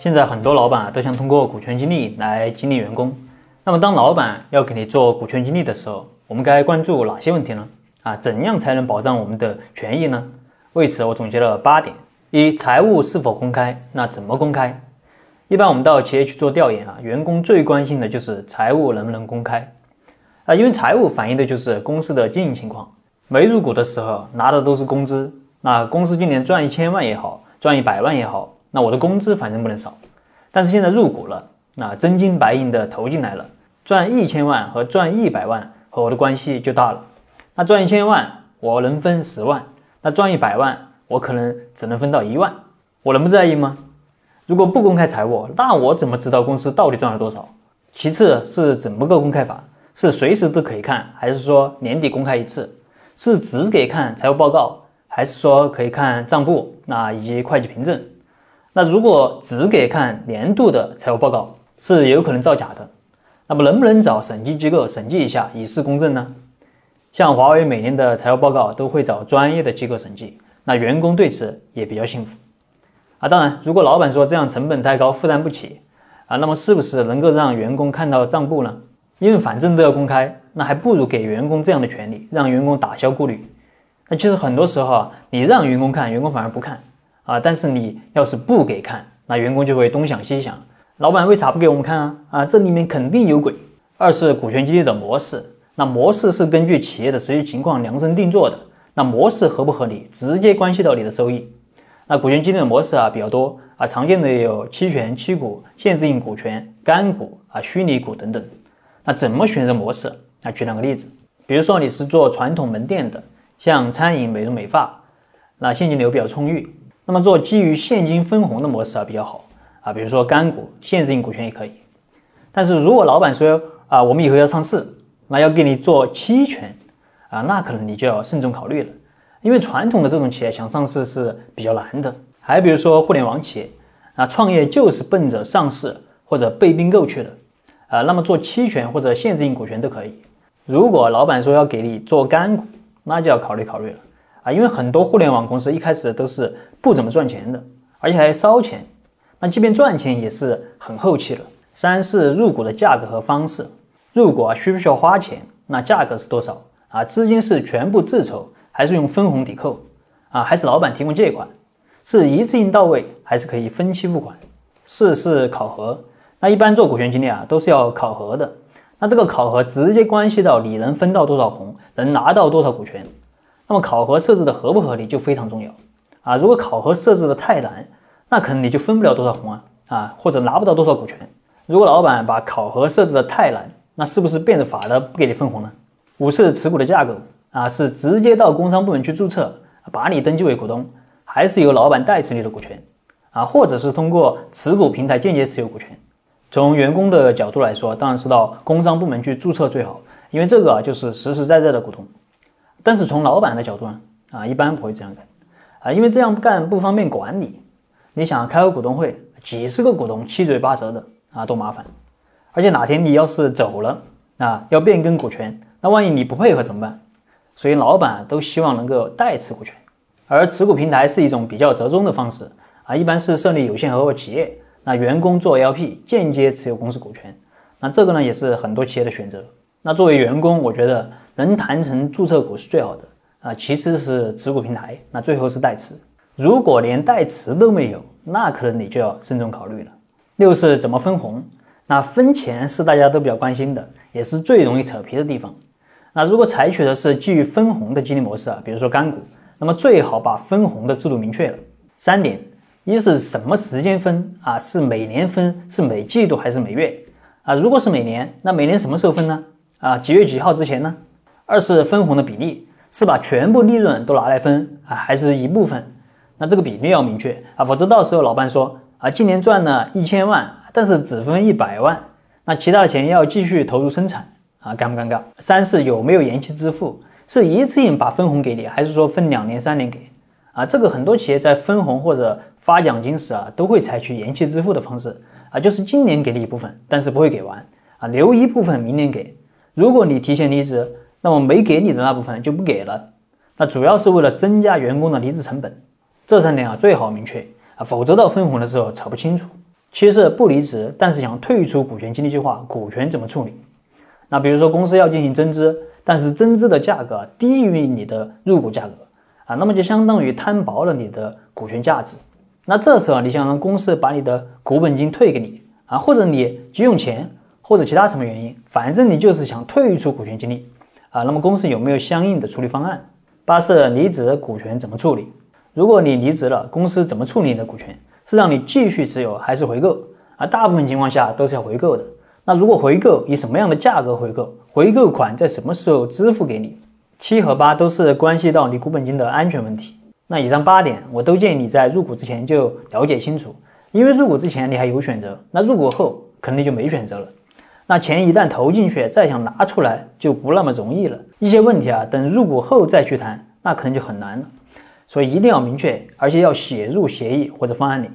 现在很多老板都想通过股权激励来激励员工。那么，当老板要给你做股权激励的时候，我们该关注哪些问题呢？啊，怎样才能保障我们的权益呢？为此，我总结了八点：一、财务是否公开？那怎么公开？一般我们到企业去做调研啊，员工最关心的就是财务能不能公开啊，因为财务反映的就是公司的经营情况。没入股的时候拿的都是工资，那公司今年赚一千万也好，赚一百万也好，那我的工资反正不能少。但是现在入股了，那真金白银的投进来了，赚一千万和赚一百万和我的关系就大了。那赚一千万我能分十万，那赚一百万我可能只能分到一万，我能不在意吗？如果不公开财务，那我怎么知道公司到底赚了多少？其次是怎么个公开法？是随时都可以看，还是说年底公开一次？是只给看财务报告，还是说可以看账簿那以及会计凭证？那如果只给看年度的财务报告，是有可能造假的。那么能不能找审计机构审计一下，以示公正呢？像华为每年的财务报告都会找专业的机构审计，那员工对此也比较幸福啊。当然，如果老板说这样成本太高，负担不起啊，那么是不是能够让员工看到账簿呢？因为反正都要公开，那还不如给员工这样的权利，让员工打消顾虑。那其实很多时候啊，你让员工看，员工反而不看啊。但是你要是不给看，那员工就会东想西想，老板为啥不给我们看啊？啊，这里面肯定有鬼。二是股权激励的模式，那模式是根据企业的实际情况量身定做的，那模式合不合理，直接关系到你的收益。那股权激励的模式啊比较多啊，常见的有期权、期股、限制性股权、干股啊、虚拟股等等。那怎么选择模式？那举两个例子，比如说你是做传统门店的，像餐饮、美容美发，那现金流比较充裕，那么做基于现金分红的模式啊比较好啊，比如说干股、限制性股权也可以。但是如果老板说啊，我们以后要上市，那要给你做期权啊，那可能你就要慎重考虑了，因为传统的这种企业想上市是比较难的。还比如说互联网企业啊，创业就是奔着上市或者被并购去的。啊，那么做期权或者限制性股权都可以。如果老板说要给你做干股，那就要考虑考虑了啊，因为很多互联网公司一开始都是不怎么赚钱的，而且还烧钱。那即便赚钱也是很后期了。三是入股的价格和方式，入股啊需不需要花钱？那价格是多少啊？资金是全部自筹，还是用分红抵扣啊？还是老板提供借款？是一次性到位，还是可以分期付款？四是考核。那一般做股权激励啊，都是要考核的。那这个考核直接关系到你能分到多少红，能拿到多少股权。那么考核设置的合不合理就非常重要啊。如果考核设置的太难，那可能你就分不了多少红啊啊，或者拿不到多少股权。如果老板把考核设置的太难，那是不是变着法的不给你分红呢？五是持股的架构啊，是直接到工商部门去注册，把你登记为股东，还是由老板代持你的股权啊，或者是通过持股平台间接持有股权？从员工的角度来说，当然是到工商部门去注册最好，因为这个啊就是实实在在的股东。但是从老板的角度呢，啊一般不会这样干，啊因为这样干不方便管理。你想开个股东会，几十个股东七嘴八舌的啊，多麻烦。而且哪天你要是走了啊，要变更股权，那万一你不配合怎么办？所以老板都希望能够代持股权，而持股平台是一种比较折中的方式啊，一般是设立有限合伙企业。那员工做 LP 间接持有公司股权，那这个呢也是很多企业的选择。那作为员工，我觉得能谈成注册股是最好的啊，其次是持股平台，那最后是代持。如果连代持都没有，那可能你就要慎重考虑了。六是怎么分红？那分钱是大家都比较关心的，也是最容易扯皮的地方。那如果采取的是基于分红的激励模式啊，比如说干股，那么最好把分红的制度明确了。三点。一是什么时间分啊？是每年分，是每季度还是每月啊？如果是每年，那每年什么时候分呢？啊，几月几号之前呢？二是分红的比例，是把全部利润都拿来分啊，还是一部分？那这个比例要明确啊，否则到时候老板说啊，今年赚了一千万，但是只分一百万，那其他的钱要继续投入生产啊，尴不尴尬？三是有没有延期支付？是一次性把分红给你，还是说分两年、三年给？啊，这个很多企业在分红或者发奖金时啊，都会采取延期支付的方式啊，就是今年给你一部分，但是不会给完啊，留一部分明年给。如果你提前离职，那么没给你的那部分就不给了。那主要是为了增加员工的离职成本。这三点啊最好明确啊，否则到分红的时候扯不清楚。其次不离职，但是想退出股权激励计划，股权怎么处理？那比如说公司要进行增资，但是增资的价格低于你的入股价格啊，那么就相当于摊薄了你的股权价值。那这时候你想让公司把你的股本金退给你啊，或者你急用钱，或者其他什么原因，反正你就是想退出股权激励啊，那么公司有没有相应的处理方案？八是离职股权怎么处理？如果你离职了，公司怎么处理你的股权？是让你继续持有还是回购？啊，大部分情况下都是要回购的。那如果回购，以什么样的价格回购？回购款在什么时候支付给你？七和八都是关系到你股本金的安全问题。那以上八点，我都建议你在入股之前就了解清楚，因为入股之前你还有选择，那入股后肯定就没选择了。那钱一旦投进去，再想拿出来就不那么容易了。一些问题啊，等入股后再去谈，那可能就很难了。所以一定要明确，而且要写入协议或者方案里。